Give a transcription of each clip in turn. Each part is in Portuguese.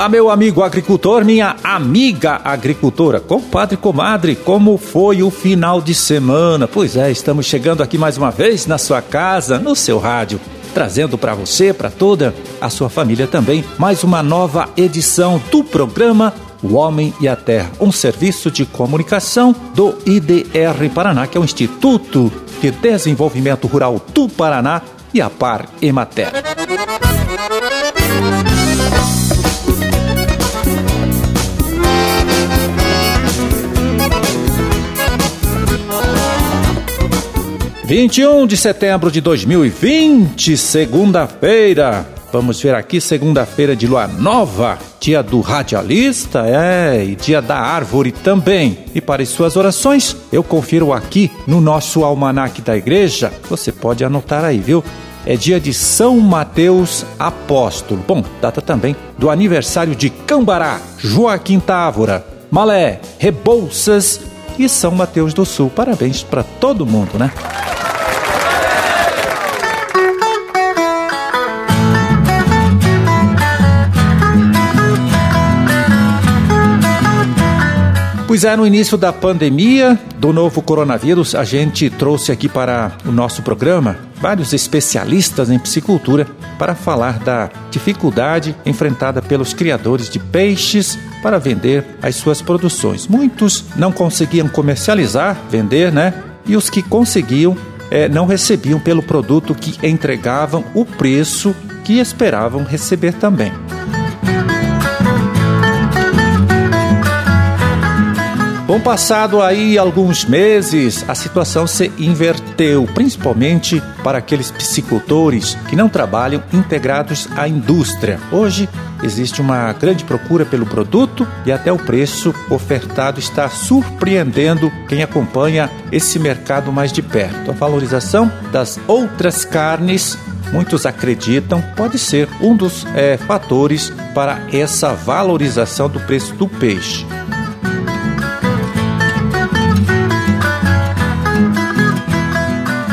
Olá, meu amigo agricultor, minha amiga agricultora, compadre, comadre, como foi o final de semana? Pois é, estamos chegando aqui mais uma vez na sua casa, no seu rádio, trazendo para você, para toda a sua família também, mais uma nova edição do programa O Homem e a Terra, um serviço de comunicação do IDR Paraná, que é o Instituto de Desenvolvimento Rural do Paraná e a Par Emater. 21 de setembro de 2020, segunda-feira. Vamos ver aqui, segunda-feira de lua nova, dia do radialista, é, e dia da árvore também. E para as suas orações, eu confiro aqui no nosso almanaque da igreja. Você pode anotar aí, viu? É dia de São Mateus Apóstolo. Bom, data também do aniversário de Cambará, Joaquim Távora, Malé, Rebouças e São Mateus do Sul. Parabéns para todo mundo, né? Pois é, no início da pandemia do novo coronavírus, a gente trouxe aqui para o nosso programa vários especialistas em piscicultura para falar da dificuldade enfrentada pelos criadores de peixes para vender as suas produções. Muitos não conseguiam comercializar, vender, né? E os que conseguiam é, não recebiam pelo produto que entregavam o preço que esperavam receber também. Bom, passado aí alguns meses, a situação se inverteu, principalmente para aqueles piscicultores que não trabalham integrados à indústria. Hoje existe uma grande procura pelo produto e até o preço ofertado está surpreendendo quem acompanha esse mercado mais de perto. A valorização das outras carnes muitos acreditam pode ser um dos é, fatores para essa valorização do preço do peixe.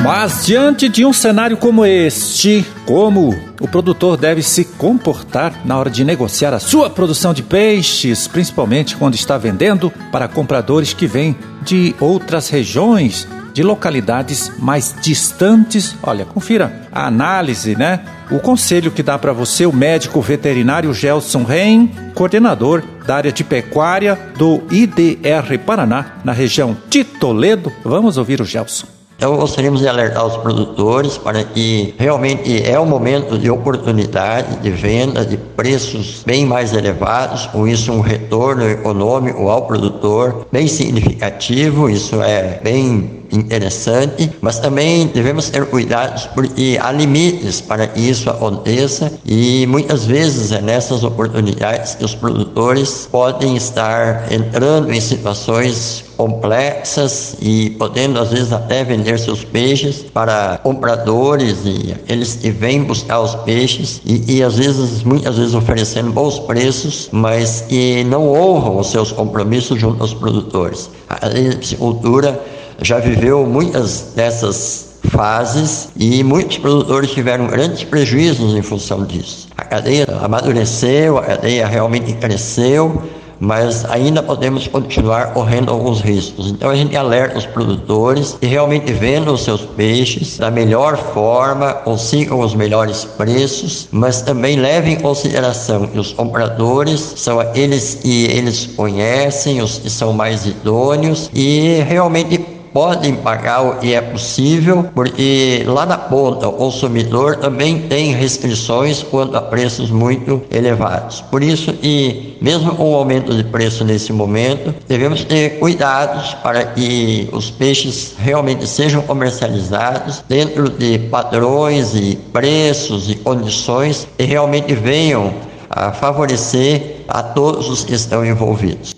Mas diante de um cenário como este, como o produtor deve se comportar na hora de negociar a sua produção de peixes, principalmente quando está vendendo para compradores que vêm de outras regiões, de localidades mais distantes? Olha, confira a análise, né? O conselho que dá para você o médico veterinário Gelson Reim, coordenador da área de pecuária do IDR Paraná, na região de Toledo. Vamos ouvir o Gelson. Então gostaríamos de alertar os produtores para que realmente é um momento de oportunidade de venda de preços bem mais elevados, com isso um retorno econômico ao produtor bem significativo, isso é bem interessante, mas também devemos ter cuidados porque há limites para que isso aconteça e muitas vezes é nessas oportunidades que os produtores podem estar entrando em situações complexas e podendo às vezes até vender seus peixes para compradores e aqueles que vêm buscar os peixes e, e às vezes, muitas vezes oferecendo bons preços, mas que não honram os seus compromissos junto aos produtores. A agricultura já viveu muitas dessas fases e muitos produtores tiveram grandes prejuízos em função disso. A cadeia amadureceu, a cadeia realmente cresceu, mas ainda podemos continuar correndo alguns riscos. Então a gente alerta os produtores que realmente vendam os seus peixes da melhor forma, consigam os melhores preços, mas também levem em consideração que os compradores são aqueles que eles conhecem, os que são mais idôneos e realmente podem pagar que é possível, porque lá na ponta o consumidor também tem restrições quanto a preços muito elevados. Por isso, e mesmo com o aumento de preço nesse momento, devemos ter cuidados para que os peixes realmente sejam comercializados dentro de padrões e preços e condições que realmente venham a favorecer a todos os que estão envolvidos.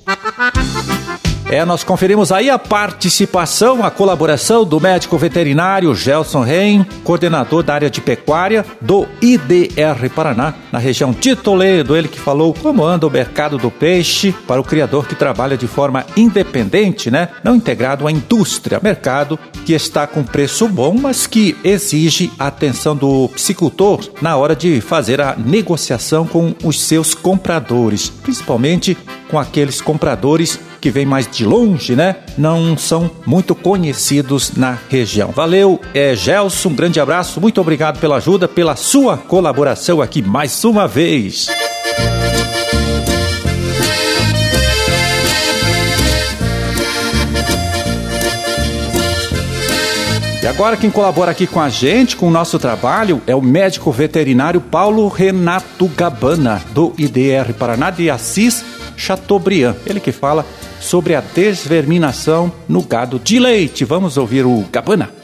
É, nós conferimos aí a participação, a colaboração do médico veterinário Gelson Reim, coordenador da área de pecuária do IDR Paraná, na região de Toledo. Ele que falou como anda o mercado do peixe para o criador que trabalha de forma independente, né? Não integrado à indústria. Mercado que está com preço bom, mas que exige a atenção do psicultor na hora de fazer a negociação com os seus compradores, principalmente com aqueles compradores que vêm mais de longe, né? Não são muito conhecidos na região. Valeu, é Gelson, um grande abraço, muito obrigado pela ajuda, pela sua colaboração aqui mais uma vez. E agora quem colabora aqui com a gente, com o nosso trabalho, é o médico veterinário Paulo Renato Gabana, do IDR Paraná de Assis Chateaubriand. Ele que fala sobre a desverminação no gado de leite. Vamos ouvir o Gabana.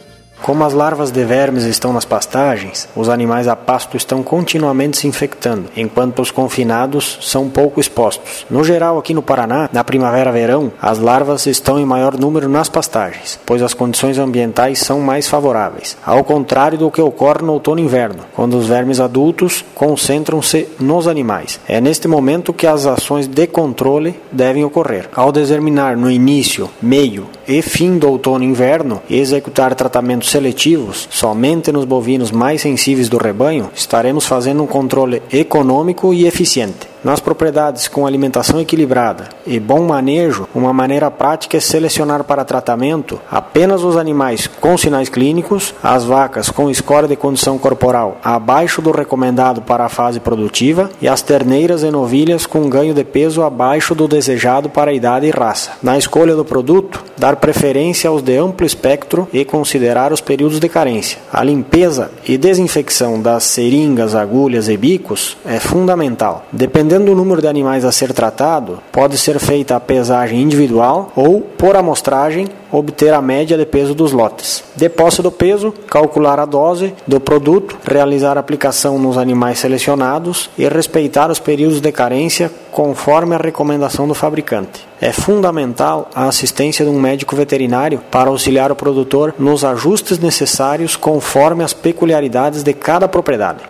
Como as larvas de vermes estão nas pastagens, os animais a pasto estão continuamente se infectando, enquanto os confinados são pouco expostos. No geral, aqui no Paraná, na primavera-verão, as larvas estão em maior número nas pastagens, pois as condições ambientais são mais favoráveis, ao contrário do que ocorre no outono e inverno, quando os vermes adultos concentram-se nos animais. É neste momento que as ações de controle devem ocorrer. Ao determinar no início, meio e fim do outono e inverno, executar tratamentos seletivos somente nos bovinos mais sensíveis do rebanho, estaremos fazendo um controle econômico e eficiente. Nas propriedades com alimentação equilibrada e bom manejo, uma maneira prática é selecionar para tratamento apenas os animais com sinais clínicos, as vacas com score de condição corporal abaixo do recomendado para a fase produtiva e as terneiras e novilhas com ganho de peso abaixo do desejado para a idade e raça. Na escolha do produto, dar preferência aos de amplo espectro e considerar os períodos de carência. A limpeza e desinfecção das seringas, agulhas e bicos é fundamental. Dependendo Dependendo do número de animais a ser tratado, pode ser feita a pesagem individual ou, por amostragem, obter a média de peso dos lotes. De posse do peso, calcular a dose do produto, realizar a aplicação nos animais selecionados e respeitar os períodos de carência conforme a recomendação do fabricante. É fundamental a assistência de um médico veterinário para auxiliar o produtor nos ajustes necessários conforme as peculiaridades de cada propriedade.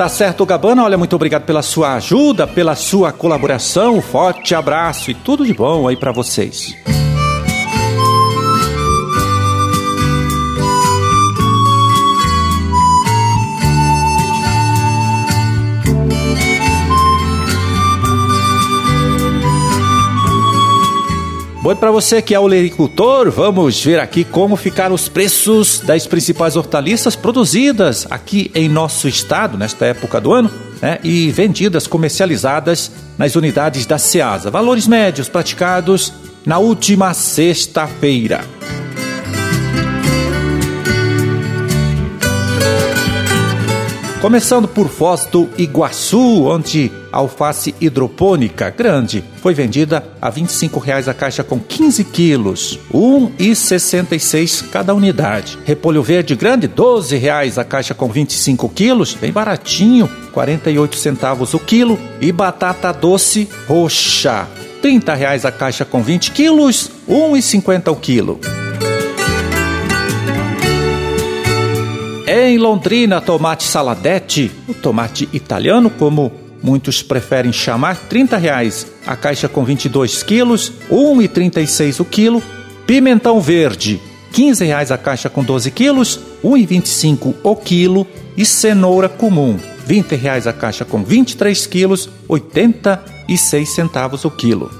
Tá certo, Gabana. Olha, muito obrigado pela sua ajuda, pela sua colaboração. Forte abraço e tudo de bom aí para vocês. Bom, para você que é olericultor, vamos ver aqui como ficaram os preços das principais hortaliças produzidas aqui em nosso estado nesta época do ano né, e vendidas, comercializadas nas unidades da SEASA. Valores médios praticados na última sexta-feira. Começando por Foz do Iguaçu, onde alface hidropônica grande foi vendida a R$ 25,00 a caixa com 15 quilos, R$ 1,66 cada unidade. Repolho verde grande, R$ 12,00 a caixa com 25 quilos, bem baratinho, 48 centavos o quilo. E batata doce roxa, R$ 30,00 a caixa com 20 quilos, R$ 1,50 o quilo. Em Londrina, tomate saladete, o tomate italiano, como muitos preferem chamar, 30 reais a caixa com 22 quilos, R$ 1,36 o quilo. Pimentão verde, 15 reais a caixa com 12 quilos, R$ 1,25 o quilo. E cenoura comum, 20 reais a caixa com 23 quilos, R$ 86 centavos o quilo.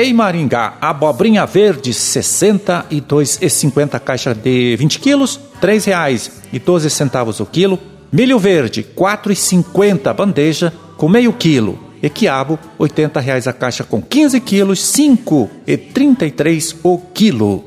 Em Maringá, abobrinha verde, R$ 62,50 caixa de 20 quilos, R$ 3,12 o quilo. Milho verde, R$ 4,50 bandeja com meio quilo. E quiabo, R$ 80 a caixa com 15 quilos, R$ 5,33 o quilo.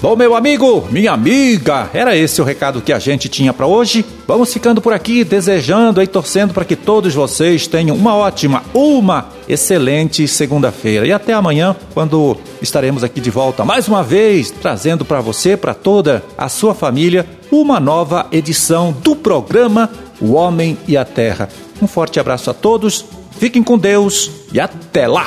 Bom, meu amigo, minha amiga, era esse o recado que a gente tinha para hoje. Vamos ficando por aqui, desejando e torcendo para que todos vocês tenham uma ótima, uma excelente segunda-feira. E até amanhã, quando estaremos aqui de volta mais uma vez, trazendo para você, para toda a sua família, uma nova edição do programa O Homem e a Terra. Um forte abraço a todos, fiquem com Deus e até lá!